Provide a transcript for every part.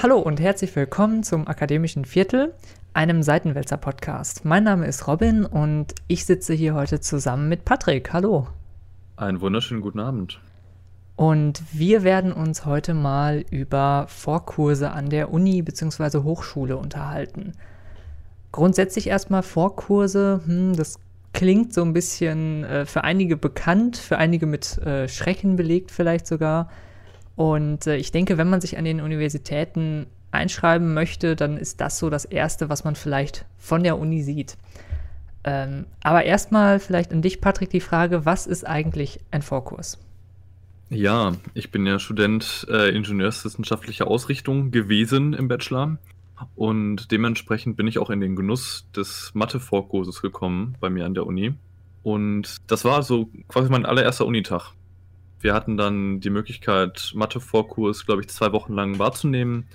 Hallo und herzlich willkommen zum Akademischen Viertel, einem Seitenwälzer-Podcast. Mein Name ist Robin und ich sitze hier heute zusammen mit Patrick. Hallo. Einen wunderschönen guten Abend. Und wir werden uns heute mal über Vorkurse an der Uni bzw. Hochschule unterhalten. Grundsätzlich erstmal Vorkurse, hm, das klingt so ein bisschen äh, für einige bekannt, für einige mit äh, Schrecken belegt vielleicht sogar. Und äh, ich denke, wenn man sich an den Universitäten einschreiben möchte, dann ist das so das Erste, was man vielleicht von der Uni sieht. Ähm, aber erstmal vielleicht an dich, Patrick, die Frage, was ist eigentlich ein Vorkurs? Ja, ich bin ja Student äh, Ingenieurswissenschaftlicher Ausrichtung gewesen im Bachelor und dementsprechend bin ich auch in den Genuss des Mathe-Vorkurses gekommen bei mir an der Uni. Und das war so quasi mein allererster Unitag wir hatten dann die Möglichkeit, Mathe-Vorkurs, glaube ich, zwei Wochen lang wahrzunehmen.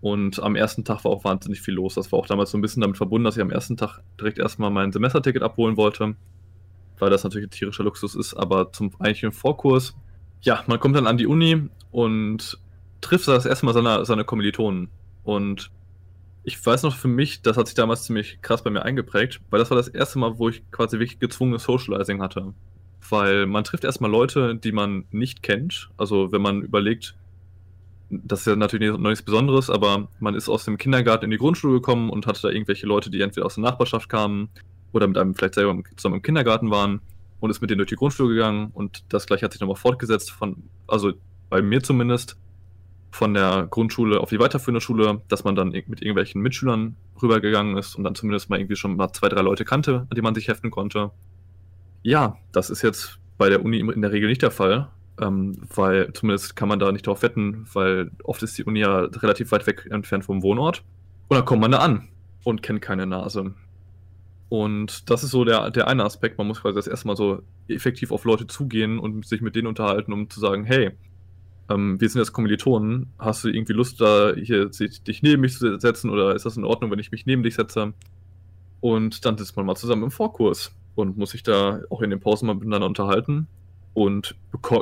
Und am ersten Tag war auch wahnsinnig viel los. Das war auch damals so ein bisschen damit verbunden, dass ich am ersten Tag direkt erstmal mein Semesterticket abholen wollte, weil das natürlich ein tierischer Luxus ist. Aber zum eigentlichen Vorkurs, ja, man kommt dann an die Uni und trifft das erste Mal seine, seine Kommilitonen. Und ich weiß noch für mich, das hat sich damals ziemlich krass bei mir eingeprägt, weil das war das erste Mal, wo ich quasi wirklich gezwungenes Socializing hatte weil man trifft erstmal Leute, die man nicht kennt. Also wenn man überlegt, das ist ja natürlich noch nichts Besonderes, aber man ist aus dem Kindergarten in die Grundschule gekommen und hatte da irgendwelche Leute, die entweder aus der Nachbarschaft kamen oder mit einem vielleicht selber zusammen im Kindergarten waren und ist mit denen durch die Grundschule gegangen und das gleiche hat sich nochmal fortgesetzt von, also bei mir zumindest, von der Grundschule auf die weiterführende Schule, dass man dann mit irgendwelchen Mitschülern rübergegangen ist und dann zumindest mal irgendwie schon mal zwei, drei Leute kannte, an die man sich heften konnte. Ja, das ist jetzt bei der Uni in der Regel nicht der Fall, ähm, weil zumindest kann man da nicht drauf wetten, weil oft ist die Uni ja relativ weit weg entfernt vom Wohnort. Und dann kommt man da an und kennt keine Nase. Und das ist so der, der eine Aspekt. Man muss quasi das erstmal so effektiv auf Leute zugehen und sich mit denen unterhalten, um zu sagen, hey, ähm, wir sind jetzt Kommilitonen, hast du irgendwie Lust, da hier dich neben mich zu setzen oder ist das in Ordnung, wenn ich mich neben dich setze? Und dann sitzt man mal zusammen im Vorkurs und muss sich da auch in den Pausen mal miteinander unterhalten. Und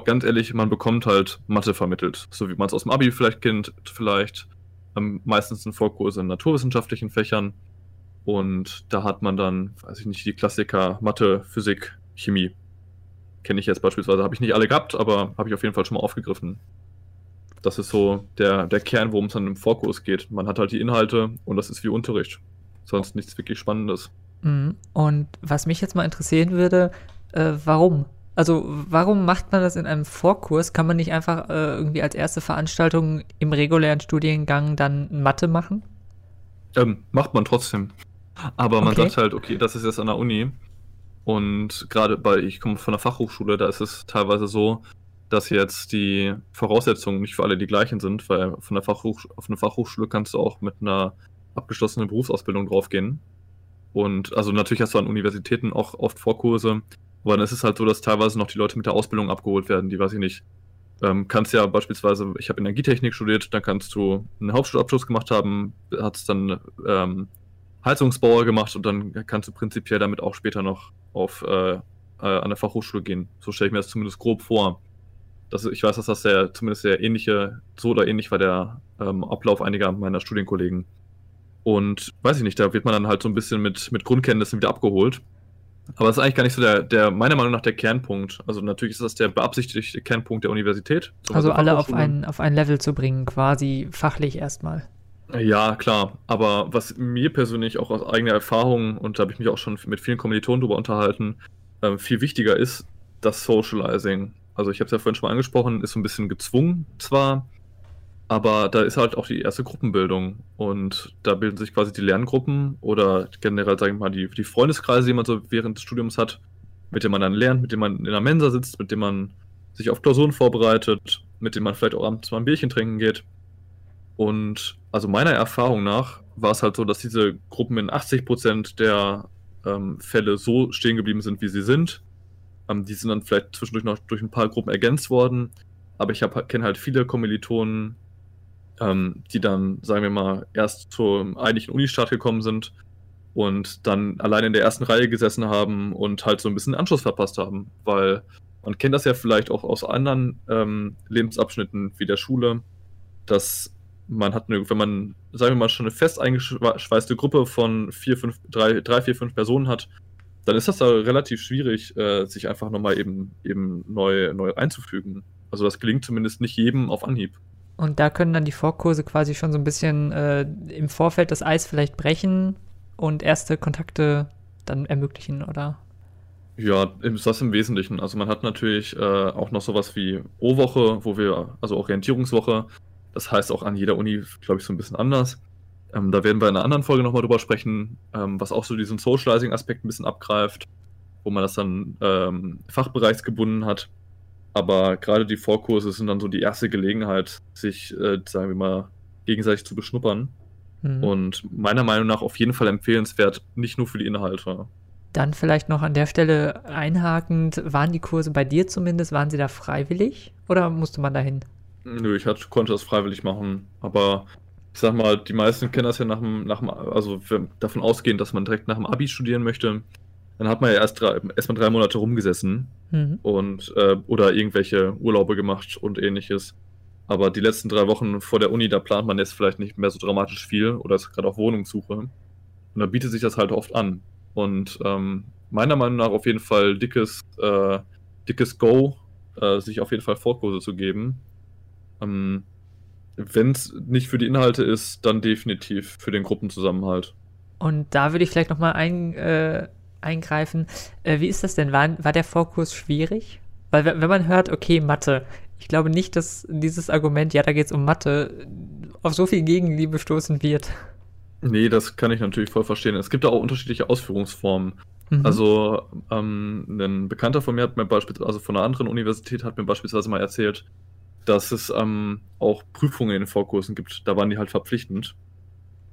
ganz ehrlich, man bekommt halt Mathe vermittelt, so wie man es aus dem Abi vielleicht kennt, vielleicht ähm, meistens in Vorkurse in naturwissenschaftlichen Fächern. Und da hat man dann, weiß ich nicht, die Klassiker Mathe, Physik, Chemie. Kenne ich jetzt beispielsweise, habe ich nicht alle gehabt, aber habe ich auf jeden Fall schon mal aufgegriffen. Das ist so der, der Kern, worum es dann im Vorkurs geht. Man hat halt die Inhalte und das ist wie Unterricht. Sonst nichts wirklich Spannendes. Mhm. Und was mich jetzt mal interessieren würde, äh, warum? Also warum macht man das in einem Vorkurs? Kann man nicht einfach äh, irgendwie als erste Veranstaltung im regulären Studiengang dann Mathe machen? Ähm, macht man trotzdem. Aber man okay. sagt halt, okay, das ist jetzt an der Uni. Und gerade bei, ich komme von der Fachhochschule, da ist es teilweise so, dass jetzt die Voraussetzungen nicht für alle die gleichen sind, weil von der Fachhoch auf eine Fachhochschule kannst du auch mit einer abgeschlossenen Berufsausbildung draufgehen. Und also natürlich hast du an Universitäten auch oft Vorkurse, aber dann ist es halt so, dass teilweise noch die Leute mit der Ausbildung abgeholt werden, die weiß ich nicht. Ähm, kannst ja beispielsweise, ich habe Energietechnik studiert, dann kannst du einen Hauptschulabschluss gemacht haben, hast dann ähm, Heizungsbauer gemacht und dann kannst du prinzipiell damit auch später noch auf äh, äh, an der Fachhochschule gehen. So stelle ich mir das zumindest grob vor. Das, ich weiß, dass das sehr, zumindest sehr ähnliche, so oder ähnlich war der ähm, Ablauf einiger meiner Studienkollegen. Und weiß ich nicht, da wird man dann halt so ein bisschen mit, mit Grundkenntnissen wieder abgeholt. Aber das ist eigentlich gar nicht so der, der, meiner Meinung nach, der Kernpunkt. Also natürlich ist das der beabsichtigte Kernpunkt der Universität. Also alle auf ein, auf ein Level zu bringen, quasi fachlich erstmal. Ja, klar. Aber was mir persönlich auch aus eigener Erfahrung, und da habe ich mich auch schon mit vielen Kommilitonen drüber unterhalten, äh, viel wichtiger ist, das Socializing. Also ich habe es ja vorhin schon mal angesprochen, ist so ein bisschen gezwungen zwar, aber da ist halt auch die erste Gruppenbildung und da bilden sich quasi die Lerngruppen oder generell, sagen wir mal, die, die Freundeskreise, die man so während des Studiums hat, mit denen man dann lernt, mit denen man in der Mensa sitzt, mit denen man sich auf Klausuren vorbereitet, mit denen man vielleicht auch abends mal ein Bierchen trinken geht. Und also meiner Erfahrung nach war es halt so, dass diese Gruppen in 80% der ähm, Fälle so stehen geblieben sind, wie sie sind. Ähm, die sind dann vielleicht zwischendurch noch durch ein paar Gruppen ergänzt worden. Aber ich kenne halt viele Kommilitonen, ähm, die dann, sagen wir mal, erst zum eigentlichen Unistart gekommen sind und dann allein in der ersten Reihe gesessen haben und halt so ein bisschen Anschluss verpasst haben, weil man kennt das ja vielleicht auch aus anderen ähm, Lebensabschnitten wie der Schule, dass man hat eine, wenn man, sagen wir mal, schon eine fest eingeschweißte Gruppe von vier, fünf, drei, drei, vier, fünf Personen hat, dann ist das da relativ schwierig, äh, sich einfach nochmal eben, eben neu, neu einzufügen. Also das gelingt zumindest nicht jedem auf Anhieb. Und da können dann die Vorkurse quasi schon so ein bisschen äh, im Vorfeld das Eis vielleicht brechen und erste Kontakte dann ermöglichen, oder? Ja, das im Wesentlichen. Also man hat natürlich äh, auch noch sowas wie O-Woche, wo wir, also Orientierungswoche, das heißt auch an jeder Uni, glaube ich, so ein bisschen anders. Ähm, da werden wir in einer anderen Folge nochmal drüber sprechen, ähm, was auch so diesen Socializing-Aspekt ein bisschen abgreift, wo man das dann ähm, fachbereichsgebunden hat. Aber gerade die Vorkurse sind dann so die erste Gelegenheit, sich, äh, sagen wir mal, gegenseitig zu beschnuppern. Mhm. Und meiner Meinung nach auf jeden Fall empfehlenswert, nicht nur für die Inhalte. Dann vielleicht noch an der Stelle einhakend, waren die Kurse bei dir zumindest, waren sie da freiwillig oder musste man dahin? Nö, ich hatte, konnte das freiwillig machen, aber ich sag mal, die meisten kennen das ja nach dem, nach dem also davon ausgehen, dass man direkt nach dem Abi studieren möchte. Dann hat man ja erst drei, erstmal drei Monate rumgesessen mhm. und äh, oder irgendwelche Urlaube gemacht und ähnliches. Aber die letzten drei Wochen vor der Uni, da plant man jetzt vielleicht nicht mehr so dramatisch viel oder ist gerade auf Wohnungssuche. Und da bietet sich das halt oft an. Und ähm, meiner Meinung nach auf jeden Fall dickes, äh, dickes Go, äh, sich auf jeden Fall Vorkurse zu geben. Ähm, Wenn es nicht für die Inhalte ist, dann definitiv für den Gruppenzusammenhalt. Und da würde ich vielleicht nochmal ein, äh, eingreifen. Äh, wie ist das denn? War, war der Vorkurs schwierig? Weil wenn man hört, okay, Mathe, ich glaube nicht, dass dieses Argument, ja, da geht es um Mathe, auf so viel Gegenliebe stoßen wird. Nee, das kann ich natürlich voll verstehen. Es gibt da auch unterschiedliche Ausführungsformen. Mhm. Also, ähm, ein Bekannter von mir hat mir beispielsweise, also von einer anderen Universität hat mir beispielsweise mal erzählt, dass es ähm, auch Prüfungen in den Vorkursen gibt. Da waren die halt verpflichtend.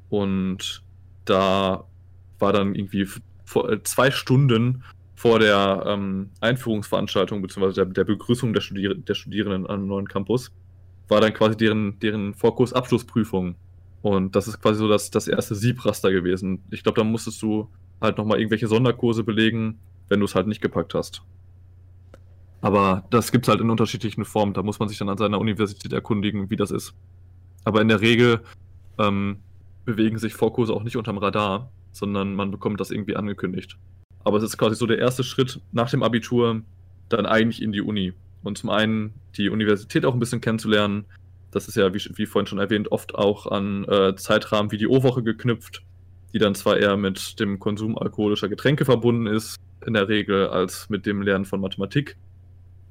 Und da war dann irgendwie vor, äh, zwei Stunden vor der ähm, Einführungsveranstaltung bzw. Der, der, Begrüßung der, Studier der Studierenden am neuen Campus, war dann quasi deren, deren Vorkursabschlussprüfung. Und das ist quasi so das, das erste Siebraster gewesen. Ich glaube, da musstest du halt nochmal irgendwelche Sonderkurse belegen, wenn du es halt nicht gepackt hast. Aber das gibt es halt in unterschiedlichen Formen. Da muss man sich dann an seiner Universität erkundigen, wie das ist. Aber in der Regel ähm, bewegen sich Vorkurse auch nicht unterm Radar, sondern man bekommt das irgendwie angekündigt. Aber es ist quasi so der erste Schritt nach dem Abitur, dann eigentlich in die Uni. Und zum einen die Universität auch ein bisschen kennenzulernen. Das ist ja, wie, wie vorhin schon erwähnt, oft auch an äh, Zeitrahmen wie die O-Woche geknüpft, die dann zwar eher mit dem Konsum alkoholischer Getränke verbunden ist, in der Regel, als mit dem Lernen von Mathematik.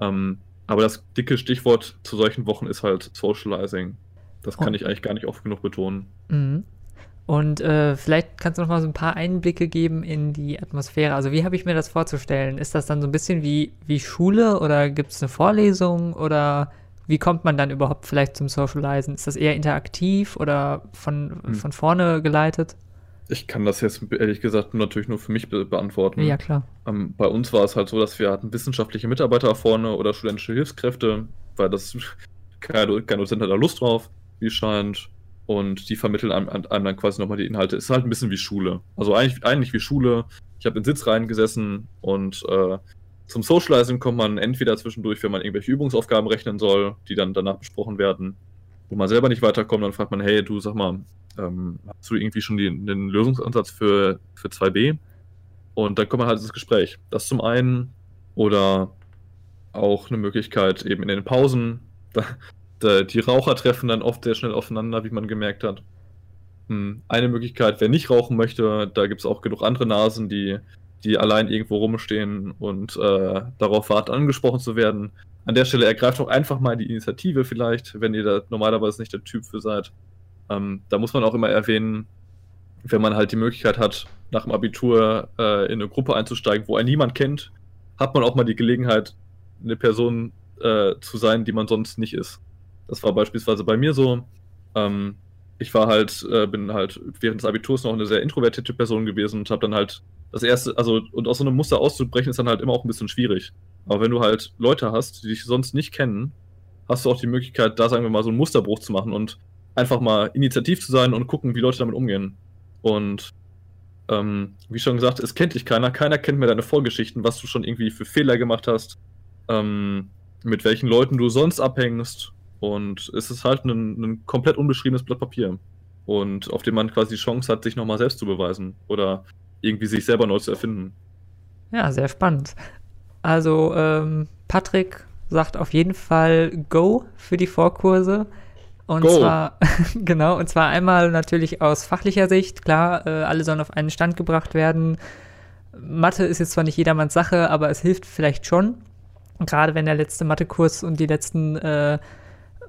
Ähm, aber das dicke Stichwort zu solchen Wochen ist halt Socializing. Das kann oh. ich eigentlich gar nicht oft genug betonen. Mhm. Und äh, vielleicht kannst du noch mal so ein paar Einblicke geben in die Atmosphäre. Also wie habe ich mir das vorzustellen? Ist das dann so ein bisschen wie, wie Schule oder gibt es eine Vorlesung oder wie kommt man dann überhaupt vielleicht zum Socializen? Ist das eher interaktiv oder von, hm. von vorne geleitet? Ich kann das jetzt ehrlich gesagt natürlich nur für mich be beantworten. Ja, klar. Ähm, bei uns war es halt so, dass wir hatten wissenschaftliche Mitarbeiter vorne oder studentische Hilfskräfte, weil das kein, kein Dozent hat da Lust drauf, wie scheint. Und die vermitteln einem, einem dann quasi nochmal die Inhalte. Ist halt ein bisschen wie Schule. Also eigentlich, eigentlich wie Schule. Ich habe in Sitz reingesessen und äh, zum Socializing kommt man entweder zwischendurch, wenn man irgendwelche Übungsaufgaben rechnen soll, die dann danach besprochen werden, wo man selber nicht weiterkommt, dann fragt man, hey, du sag mal, ähm, hast du irgendwie schon die, den Lösungsansatz für, für 2b? Und dann kommt man halt ins Gespräch. Das zum einen oder auch eine Möglichkeit eben in den Pausen. Da, die Raucher treffen dann oft sehr schnell aufeinander, wie man gemerkt hat. Hm, eine Möglichkeit, wer nicht rauchen möchte, da gibt es auch genug andere Nasen, die, die allein irgendwo rumstehen und äh, darauf warten, angesprochen zu werden. An der Stelle ergreift doch einfach mal die Initiative vielleicht, wenn ihr da normalerweise nicht der Typ für seid. Ähm, da muss man auch immer erwähnen, wenn man halt die Möglichkeit hat, nach dem Abitur äh, in eine Gruppe einzusteigen, wo einen niemand kennt, hat man auch mal die Gelegenheit, eine Person äh, zu sein, die man sonst nicht ist. Das war beispielsweise bei mir so. Ähm, ich war halt, äh, bin halt während des Abiturs noch eine sehr introvertierte Person gewesen und habe dann halt das erste, also und aus so einem Muster auszubrechen, ist dann halt immer auch ein bisschen schwierig. Aber wenn du halt Leute hast, die dich sonst nicht kennen, hast du auch die Möglichkeit, da sagen wir mal so einen Musterbruch zu machen und einfach mal initiativ zu sein und gucken, wie Leute damit umgehen. Und ähm, wie schon gesagt, es kennt dich keiner. Keiner kennt mehr deine Vorgeschichten, was du schon irgendwie für Fehler gemacht hast, ähm, mit welchen Leuten du sonst abhängst, Und es ist halt ein, ein komplett unbeschriebenes Blatt Papier. Und auf dem man quasi die Chance hat, sich nochmal selbst zu beweisen. Oder irgendwie sich selber neu zu erfinden. Ja, sehr spannend. Also, ähm, Patrick sagt auf jeden Fall Go für die Vorkurse. Und Go. zwar, genau, und zwar einmal natürlich aus fachlicher Sicht, klar, äh, alle sollen auf einen Stand gebracht werden. Mathe ist jetzt zwar nicht jedermanns Sache, aber es hilft vielleicht schon. Gerade wenn der letzte Mathekurs und die letzten äh,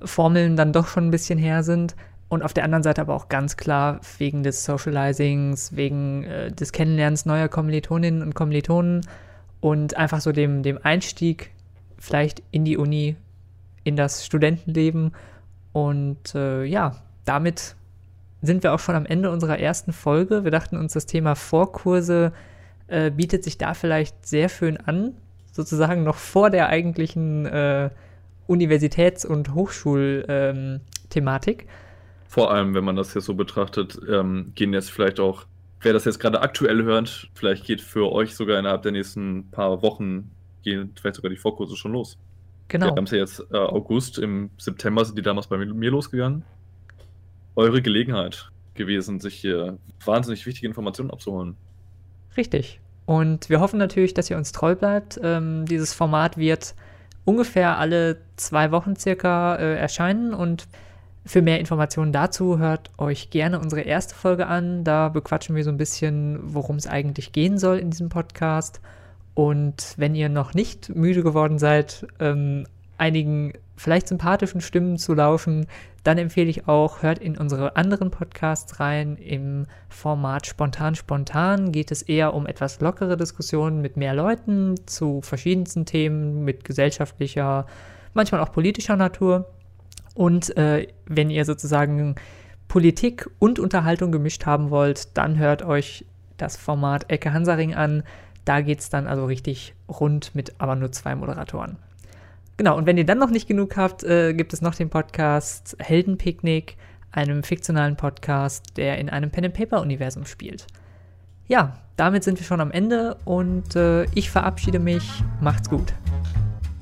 Formeln dann doch schon ein bisschen her sind. Und auf der anderen Seite aber auch ganz klar wegen des Socializings, wegen äh, des Kennenlernens neuer Kommilitoninnen und Kommilitonen und einfach so dem, dem Einstieg vielleicht in die Uni, in das Studentenleben. Und äh, ja, damit sind wir auch schon am Ende unserer ersten Folge. Wir dachten uns, das Thema Vorkurse äh, bietet sich da vielleicht sehr schön an, sozusagen noch vor der eigentlichen äh, Universitäts- und Hochschulthematik. Ähm, vor allem, wenn man das jetzt so betrachtet, ähm, gehen jetzt vielleicht auch, wer das jetzt gerade aktuell hört, vielleicht geht für euch sogar innerhalb der nächsten paar Wochen, gehen vielleicht sogar die Vorkurse schon los. Genau. Wir haben es ja jetzt äh, August, im September sind die damals bei mir losgegangen. Eure Gelegenheit gewesen, sich hier wahnsinnig wichtige Informationen abzuholen. Richtig. Und wir hoffen natürlich, dass ihr uns treu bleibt. Ähm, dieses Format wird ungefähr alle zwei Wochen circa äh, erscheinen und für mehr Informationen dazu hört euch gerne unsere erste Folge an. Da bequatschen wir so ein bisschen, worum es eigentlich gehen soll in diesem Podcast. Und wenn ihr noch nicht müde geworden seid, ähm, einigen vielleicht sympathischen Stimmen zu lauschen, dann empfehle ich auch, hört in unsere anderen Podcasts rein. Im Format Spontan Spontan geht es eher um etwas lockere Diskussionen mit mehr Leuten zu verschiedensten Themen, mit gesellschaftlicher, manchmal auch politischer Natur. Und äh, wenn ihr sozusagen Politik und Unterhaltung gemischt haben wollt, dann hört euch das Format Ecke Hansaring an. Da geht es dann also richtig rund mit aber nur zwei Moderatoren. Genau, und wenn ihr dann noch nicht genug habt, äh, gibt es noch den Podcast Heldenpicknick, einem fiktionalen Podcast, der in einem Pen-and-Paper-Universum spielt. Ja, damit sind wir schon am Ende und äh, ich verabschiede mich. Macht's gut.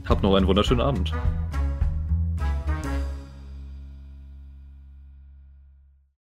Habt noch einen wunderschönen Abend.